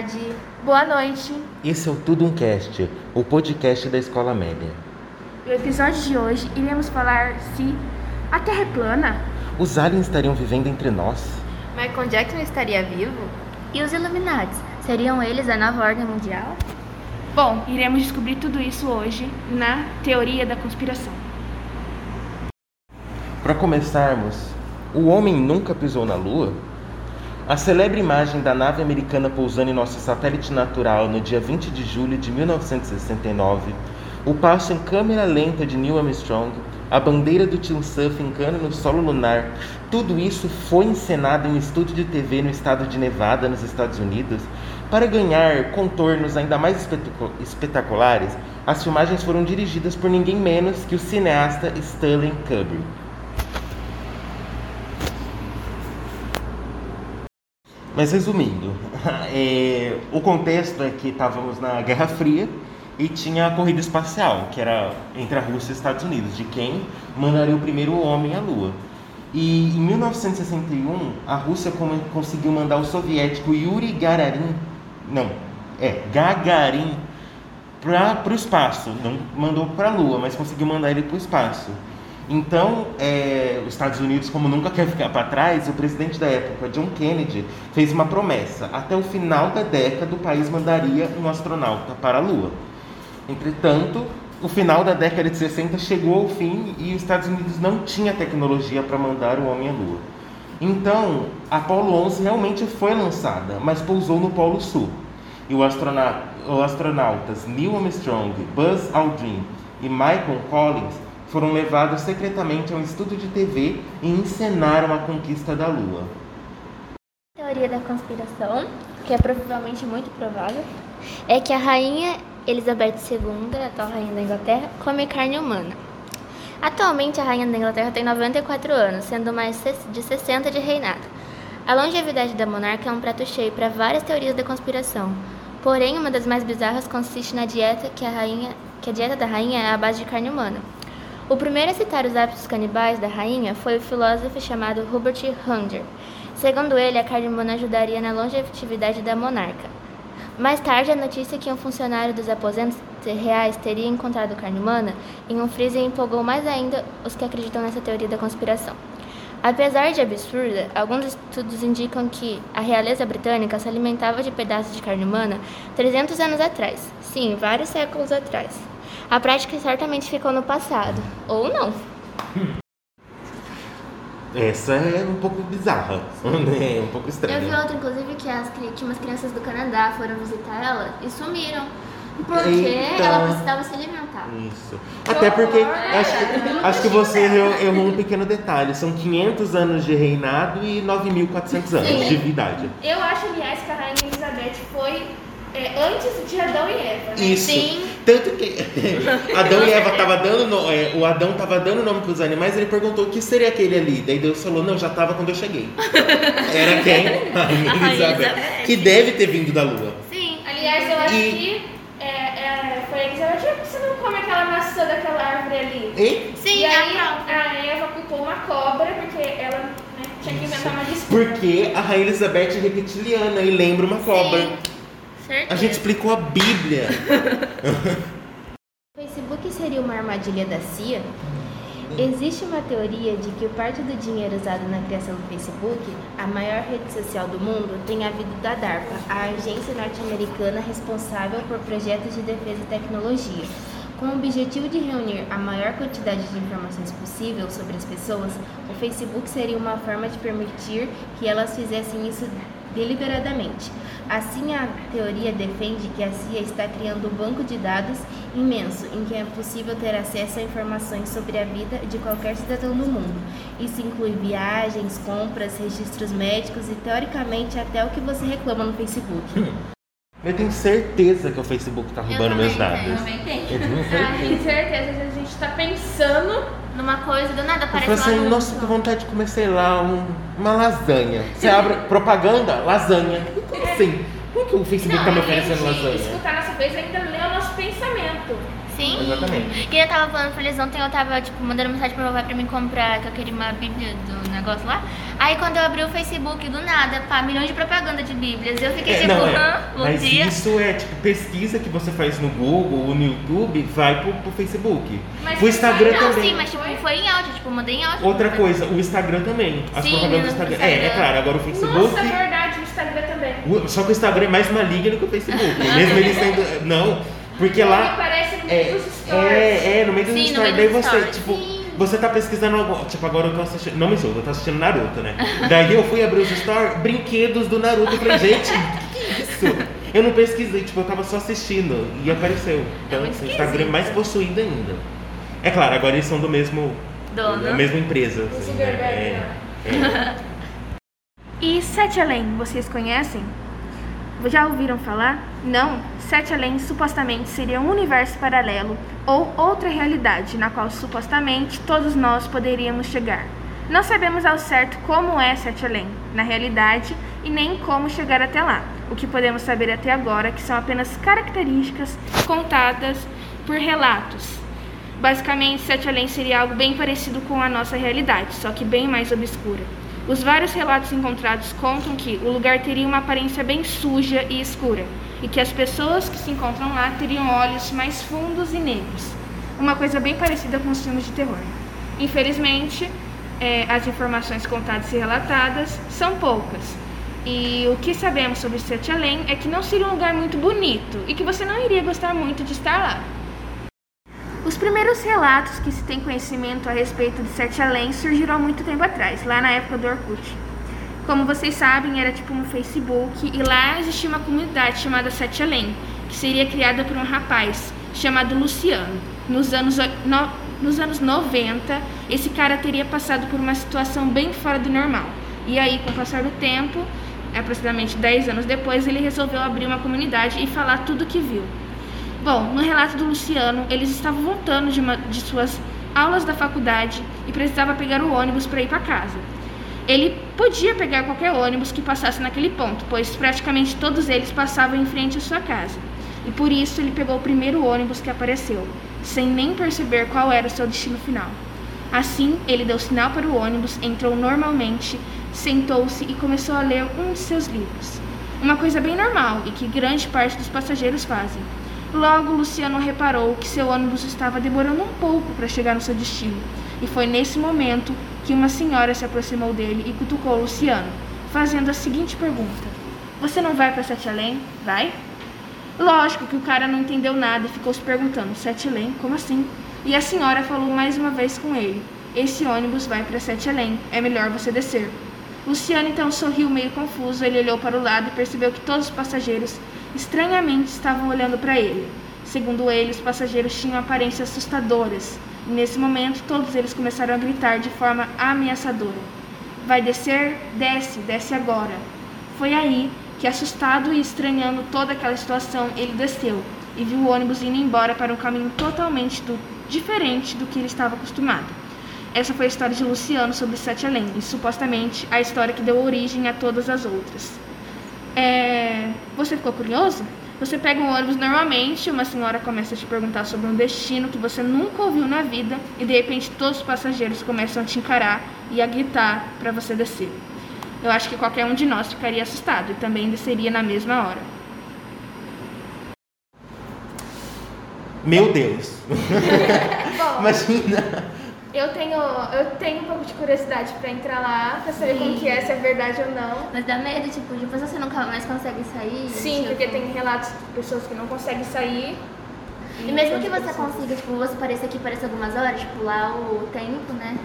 tarde. Boa noite. Esse é o Tudo Um Cast, o podcast da Escola Média. No episódio de hoje, iremos falar se a Terra é plana. Os aliens estariam vivendo entre nós? Michael Jackson estaria vivo? E os Illuminati? Seriam eles a nova ordem mundial? Bom, iremos descobrir tudo isso hoje na Teoria da Conspiração. Para começarmos, o homem nunca pisou na Lua? A celebre imagem da nave americana pousando em nosso satélite natural no dia 20 de julho de 1969, o passo em câmera lenta de Neil Armstrong, a bandeira do Team Surf encana no solo lunar, tudo isso foi encenado em um estúdio de TV no estado de Nevada, nos Estados Unidos. Para ganhar contornos ainda mais espetaculares, as filmagens foram dirigidas por ninguém menos que o cineasta Stanley Kubrick. Mas resumindo, é, o contexto é que estávamos na Guerra Fria e tinha a corrida espacial, que era entre a Rússia e os Estados Unidos, de quem mandaria o primeiro homem à Lua. E em 1961, a Rússia conseguiu mandar o soviético Yuri Gagarin, não, é, Gagarin, para o espaço. Não mandou para a Lua, mas conseguiu mandar ele para o espaço. Então, é, os Estados Unidos, como nunca quer ficar para trás, o presidente da época, John Kennedy, fez uma promessa: até o final da década, o país mandaria um astronauta para a Lua. Entretanto, o final da década de 60 chegou ao fim e os Estados Unidos não tinha tecnologia para mandar o homem à Lua. Então, a Apollo 11 realmente foi lançada, mas pousou no Polo Sul. E os astronautas Neil Armstrong, Buzz Aldrin e Michael Collins foram levados secretamente a um estúdio de TV e encenaram a conquista da Lua. Teoria da conspiração, que é provavelmente muito provável, é que a rainha Elizabeth II, a atual rainha da Inglaterra, come carne humana. Atualmente, a rainha da Inglaterra tem 94 anos, sendo mais de 60 de reinado. A longevidade da monarca é um prato cheio para várias teorias da conspiração. Porém, uma das mais bizarras consiste na dieta que a rainha, que a dieta da rainha é a base de carne humana. O primeiro a citar os hábitos canibais da rainha foi o filósofo chamado Hubert Hunger. Segundo ele, a carne humana ajudaria na longevidade da monarca. Mais tarde, a notícia que um funcionário dos aposentos reais teria encontrado carne humana em um freezer empolgou mais ainda os que acreditam nessa teoria da conspiração. Apesar de absurda, alguns estudos indicam que a realeza britânica se alimentava de pedaços de carne humana 300 anos atrás. Sim, vários séculos atrás. A prática certamente ficou no passado, ou não. Essa é um pouco bizarra, né? um pouco estranha. Eu vi outra, inclusive, que, as, que umas crianças do Canadá foram visitar ela e sumiram. Porque Eita. ela precisava se alimentar. Isso. Até porque acho que, acho que você errou, errou um pequeno detalhe. São 500 anos de reinado e 9.400 anos Sim. de idade. Eu acho, aliás, que a Rainha Elizabeth foi é, antes de Adão e Eva. Né? Isso. Sim. Tanto que Adão e Eva tava dando no- é, o Adão tava dando nome para os animais, ele perguntou o que seria aquele ali. Daí Deus falou: "Não, já tava quando eu cheguei". Era quem? A Rainha Rainha Elizabeth, que deve ter vindo da lua. Sim. Aliás, eu acho E- que é, é, foi a Elizabeth. Por que você não come aquela maçã daquela árvore ali? E Sim, e aí a Eva culpou uma cobra porque ela né, tinha que inventar uma desculpa. porque a Rainha Elizabeth é reptiliana e lembra uma cobra. Sim. Certeza. A gente explicou a Bíblia. O Facebook seria uma armadilha da CIA? Existe uma teoria de que parte do dinheiro usado na criação do Facebook, a maior rede social do mundo, tenha vindo da DARPA, a agência norte-americana responsável por projetos de defesa e tecnologia. Com o objetivo de reunir a maior quantidade de informações possível sobre as pessoas, o Facebook seria uma forma de permitir que elas fizessem isso deliberadamente. Assim, a teoria defende que a CIA está criando um banco de dados imenso em que é possível ter acesso a informações sobre a vida de qualquer cidadão do mundo. Isso inclui viagens, compras, registros médicos e, teoricamente, até o que você reclama no Facebook. Eu tenho certeza que o Facebook tá roubando meus dados. Eu também tenho. Eu tenho certeza. tenho certeza que a gente tá pensando. Numa coisa, do nada Eu aparece falei assim, nossa, com vontade de comer, sei lá, um- uma lasanha. Você abre propaganda, lasanha. Sim. Por que o Facebook Não, tá me oferecendo lasanha? escutar nossa vez ainda lê o nosso pensamento. Sim. Exatamente. Que eu tava falando pra eles ontem, eu tava, tipo, mandando mensagem pro meu pai pra mim comprar, que eu queria uma bíblia do negócio lá. Aí quando eu abri o Facebook, do nada, pá, milhões de propaganda de bíblias. Eu fiquei É, tipo, não, é. hã? Bom Mas dia. isso é tipo pesquisa que você faz no Google ou no YouTube, vai pro, pro Facebook. Mas o Instagram Não, também. sim, mas tipo, foi em áudio, tipo, mandei em áudio. Outra coisa, o Instagram também. As Sim, propagandas do Instagram. Instagram. É, é claro, agora o Facebook. Nossa, é verdade, o Instagram também. o- Só que o Instagram é mais maligno que o Facebook. Mesmo ele sendo. Não, porque Ele lá. aparece no É, meio dos stories. é, é, no meio dos Sim, stories. Daí você, stories. tipo, Sim. você tá pesquisando algo. Tipo, agora eu tô assistindo. Não me julga, eu tô assistindo Naruto, né? Daí eu fui abrir os stories, brinquedos do Naruto. Eu falei, gente, o que, é isso? Eu não pesquisei, tipo, eu tava só assistindo e apareceu. Então, muito assim, o Instagram é mais possuído ainda. É claro, agora eles são do mesmo. Dono. Da mesma empresa. Assim, né? Zuckerberg, É, é. E Sete Além, vocês conhecem? Já ouviram falar? Não? Sete Além supostamente seria um universo paralelo ou outra realidade na qual supostamente todos nós poderíamos chegar. Não sabemos ao certo como é Sete Além, na realidade, e nem como chegar até lá. O que podemos saber até agora é que são apenas características contadas por relatos. Basicamente, Sete Além seria algo bem parecido com a nossa realidade, só que bem mais obscura. Os vários relatos encontrados contam que o lugar teria uma aparência bem suja e escura, e que as pessoas que se encontram lá teriam olhos mais fundos e negros. Uma coisa bem parecida com os filmes de terror. Infelizmente, eh, as informações contadas e relatadas são poucas. E o que sabemos sobre Sete Além é que não seria um lugar muito bonito e que você não iria gostar muito de estar lá. Os primeiros relatos que se tem conhecimento a respeito de Sete Além surgiram há muito tempo atrás, lá na época do Orkut. Como vocês sabem, era tipo um Facebook e lá existia uma comunidade chamada Sete Além, que seria criada por um rapaz chamado Luciano. Nos anos, no- nos anos 90, esse cara teria passado por uma situação bem fora do normal. E aí, com o passar do tempo, aproximadamente 10 anos depois, ele resolveu abrir uma comunidade e falar tudo o que viu. Bom, no relato do Luciano, eles estavam voltando de, uma, de suas aulas da faculdade e precisava pegar o ônibus para ir para casa. Ele podia pegar qualquer ônibus que passasse naquele ponto, pois praticamente todos eles passavam em frente à sua casa. E por isso ele pegou o primeiro ônibus que apareceu, sem nem perceber qual era o seu destino final. Assim, ele deu sinal para o ônibus, entrou normalmente, sentou-se e começou a ler um de seus livros. Uma coisa bem normal e que grande parte dos passageiros fazem. Logo, Luciano reparou que seu ônibus estava demorando um pouco para chegar no seu destino, e foi nesse momento que uma senhora se aproximou dele e cutucou Luciano, fazendo a seguinte pergunta: Você não vai para Sete Além? Vai? Lógico que o cara não entendeu nada e ficou se perguntando: Sete Além? Como assim? E a senhora falou mais uma vez com ele: Esse ônibus vai para Sete Além, é melhor você descer. Luciano então sorriu meio confuso, ele olhou para o lado e percebeu que todos os passageiros estranhamente estavam olhando para ele. Segundo ele, os passageiros tinham aparências assustadoras, e nesse momento todos eles começaram a gritar de forma ameaçadora: Vai descer? Desce, desce agora. Foi aí que, assustado e estranhando toda aquela situação, ele desceu e viu o ônibus indo embora para um caminho totalmente do- diferente do que ele estava acostumado. Essa foi a história de Luciano sobre Sete Além e supostamente a história que deu origem a todas as outras. É, Você ficou curioso? Você pega um ônibus normalmente, uma senhora começa a te perguntar sobre um destino que você nunca ouviu na vida e de repente todos os passageiros começam a te encarar e a gritar para você descer. Eu acho que qualquer um de nós ficaria assustado e também desceria na mesma hora. Meu Deus. Imagina. Eu tenho, eu tenho um pouco de curiosidade para entrar lá, para saber como Sim. que é, se é verdade ou não. Mas dá medo, tipo, de você nunca mais consegue sair. Sim, tipo, porque tem relatos de pessoas que não conseguem sair. E mesmo que você consiga, tipo, você pareça aqui, pareça algumas horas, tipo, lá o tempo, né?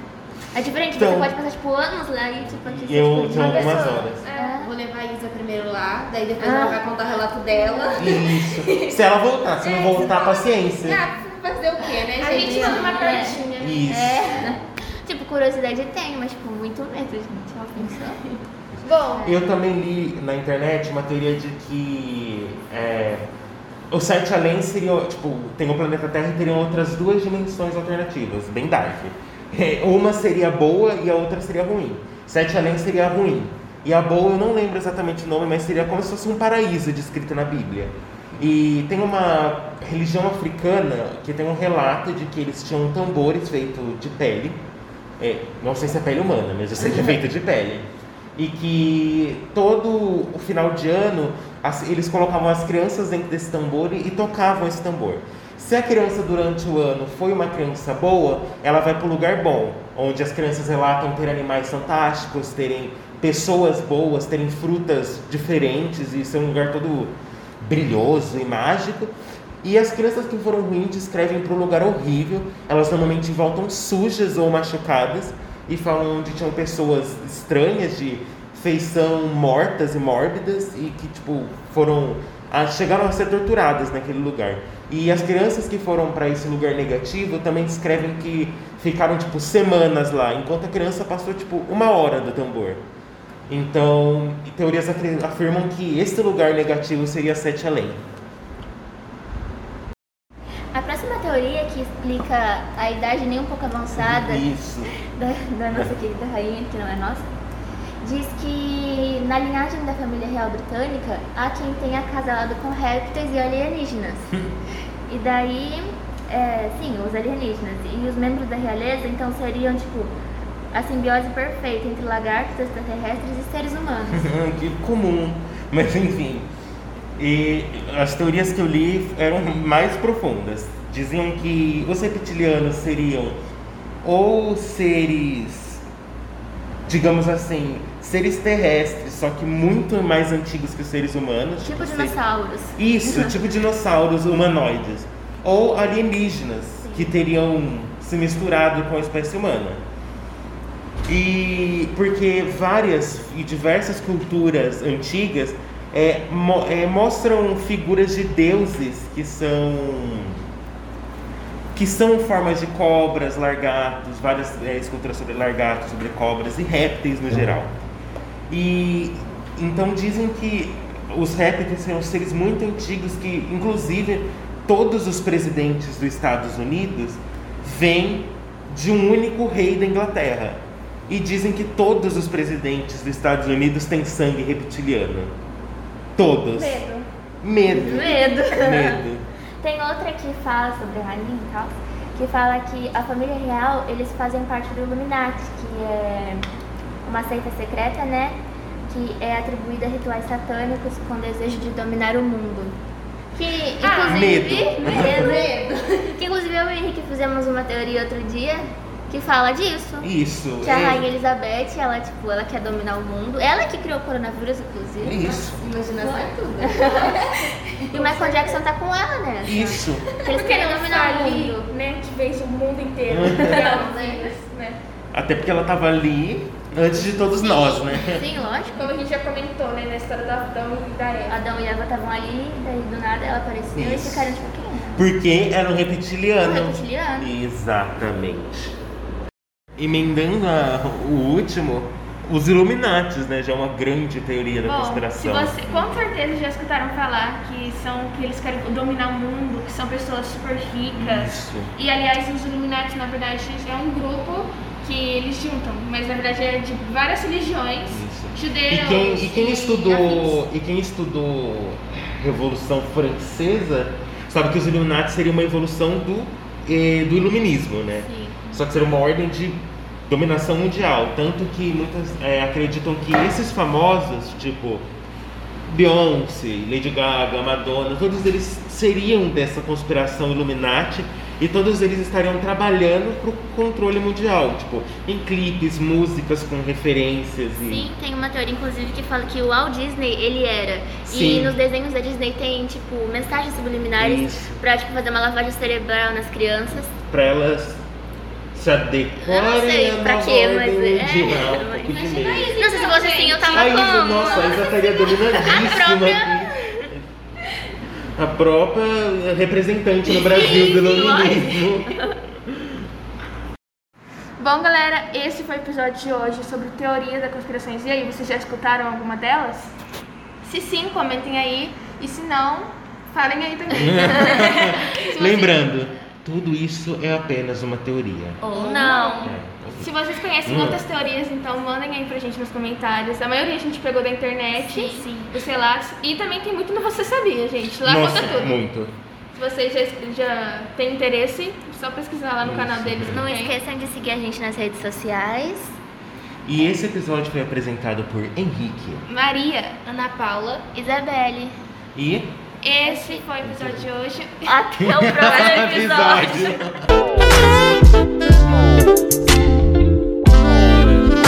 É diferente, Então- você pode passar, tipo, anos lá e, tipo, aqui você, Eu tenho uma algumas pessoa. horas. É. Vou levar a Isa primeiro lá, daí depois Ah. ela vai contar o relato dela. Isso. Se ela voltar, se não voltar, paciência. Ah, fazer o quê, né, A gente manda uma É. cartinha. Isso. É. Tipo, curiosidade tem, mas, tipo, muito medo, gente. Ela pensou. Bom, Eu também li na internet uma teoria de que é, o Sete Além seria, tipo, tem o planeta Terra e teriam outras duas dimensões alternativas, bem dark. É, Uma seria boa e a outra seria ruim. Sete Além seria ruim. E a boa eu não lembro exatamente o nome, mas seria como se fosse um paraíso descrito na Bíblia. E tem uma religião africana que tem um relato de que eles tinham tambores feitos de pele. É, não sei se é pele humana, mas eu sei que é feito de pele. E que todo o final de ano as- eles colocavam as crianças dentro desse tambor e, e tocavam esse tambor. Se a criança durante o ano foi uma criança boa, ela vai para o lugar bom, onde as crianças relatam ter animais fantásticos, terem pessoas boas, terem frutas diferentes e ser um lugar todo brilhoso e mágico. E as crianças que foram ruins descrevem para um lugar horrível. Elas normalmente voltam sujas ou machucadas e falam onde tinham pessoas estranhas de feição mortas e mórbidas e que tipo foram a- chegaram a ser torturadas naquele lugar. E as crianças que foram para esse lugar negativo também descrevem que ficaram tipo semanas lá, enquanto a criança passou tipo uma hora do tambor. Então, teorias afirmam que este lugar negativo seria Sete Além. A próxima teoria que explica a idade nem um pouco avançada da, da nossa querida rainha, que não é nossa, diz que na linhagem da família real britânica há quem tenha casalado com répteis e alienígenas. e daí, é, sim, os alienígenas. E os membros da realeza então seriam tipo a simbiose perfeita entre lagartos, extraterrestres e seres humanos. que comum. Mas enfim. E as teorias que eu li eram mais profundas. Diziam que os reptilianos seriam ou seres, digamos assim, seres terrestres, só que muito mais antigos que os seres humanos. tipo seres- dinossauros. Isso, tipo dinossauros humanoides. Ou alienígenas, que teriam se misturado com a espécie humana. E porque várias e diversas culturas antigas é, mo- é, mostram figuras de deuses que são que são formas de cobras, largatos, várias é, esculturas sobre largatos, sobre cobras e répteis no geral. E então dizem que os répteis são seres muito antigos que, inclusive, todos os presidentes dos Estados Unidos vêm de um único rei da Inglaterra. E dizem que todos os presidentes dos Estados Unidos têm sangue reptiliano. Todos. Medo. Medo. Medo. Medo. Tem outra que fala sobre a rainha e tal, que fala que a família real, eles fazem parte do Illuminati, que é uma seita secreta, né? Que é atribuída a rituais satânicos com desejo de dominar o mundo. Que, Ah, inclusive... medo. medo. que, inclusive, eu e o Henrique fizemos uma teoria outro dia que fala disso. Isso. Que a é- rainha Elizabeth, ela, tipo, ela quer dominar o mundo. Ela que criou o coronavírus, inclusive. Isso. Imaginação é tudo. E o Michael Jackson tá com ela, né? Isso. Que eles querem dominar o ali, mundo. né? Que vence o mundo inteiro. Né? né? Até porque ela estava ali antes de todos nós, né? Sim, lógico. Como a gente já comentou, né? Na história do Adão e da Eva. Adão e Eva estavam ali, daí do nada ela apareceu e Isso. ficaram tipo, quem é? Porque era um reptiliano. Um reptiliano. Exatamente. Emendando a- o último, os Illuminates, né? Já é uma grande teoria da Bom, conspiração. você com certeza já escutaram falar que são que eles querem dominar o mundo, que são pessoas super ricas. Isso. E aliás, os Illuminati, na verdade, é um grupo que eles juntam, mas na verdade é de várias religiões, Isso. judeus. E quem, e quem afins. estudou e quem estudou Revolução Francesa sabe que os Illuminati seria uma evolução do, eh, do Iluminismo, né? Sim. Só que seria uma ordem de dominação mundial. Tanto que muitas eh, acreditam que esses famosos, tipo Beyoncé, Lady Gaga, Madonna, todos eles seriam dessa conspiração Illuminati e todos eles estariam trabalhando para o controle mundial, tipo, em clipes, músicas com referências e Sim, tem uma teoria, inclusive, que fala que o Walt Disney, ele era. Sim. E nos desenhos da Disney tem, tipo, mensagens subliminares pra, tipo, fazer uma lavagem cerebral nas crianças. para elas se adequarem Eu não sei à pra nova quê, mas ordem é. mundial, um mas- pouco de Imagina medo. isso, Nossa, se fosse assim, eu tava A Isa, como? nossa, a Isa estaria dominadíssima A própria- aqui. A própria representante no Brasil do Sim, iluminismo. Bom, galera, esse foi o episódio de hoje sobre teoria da conspirações. E aí, vocês já escutaram alguma delas? Se sim, comentem aí. E se não, falem aí também. Você- Lembrando, tudo isso é apenas uma teoria. Ou não. É. Se vocês conhecem Hum. outras teorias, então mandem aí pra gente nos comentários. A maioria a gente pegou da internet, Sim, sim. dos relatos. E também tem muito no Você Sabia, gente. Lá Nossa, conta tudo. muito. Se vocês já, já têm interesse, é só pesquisar lá no Isso. canal deles. Não esqueçam de seguir a gente nas redes sociais. E esse episódio foi apresentado por Henrique. Maria, Ana Paula. Isabelle. E. esse foi o episódio de hoje. Até o próximo episódio.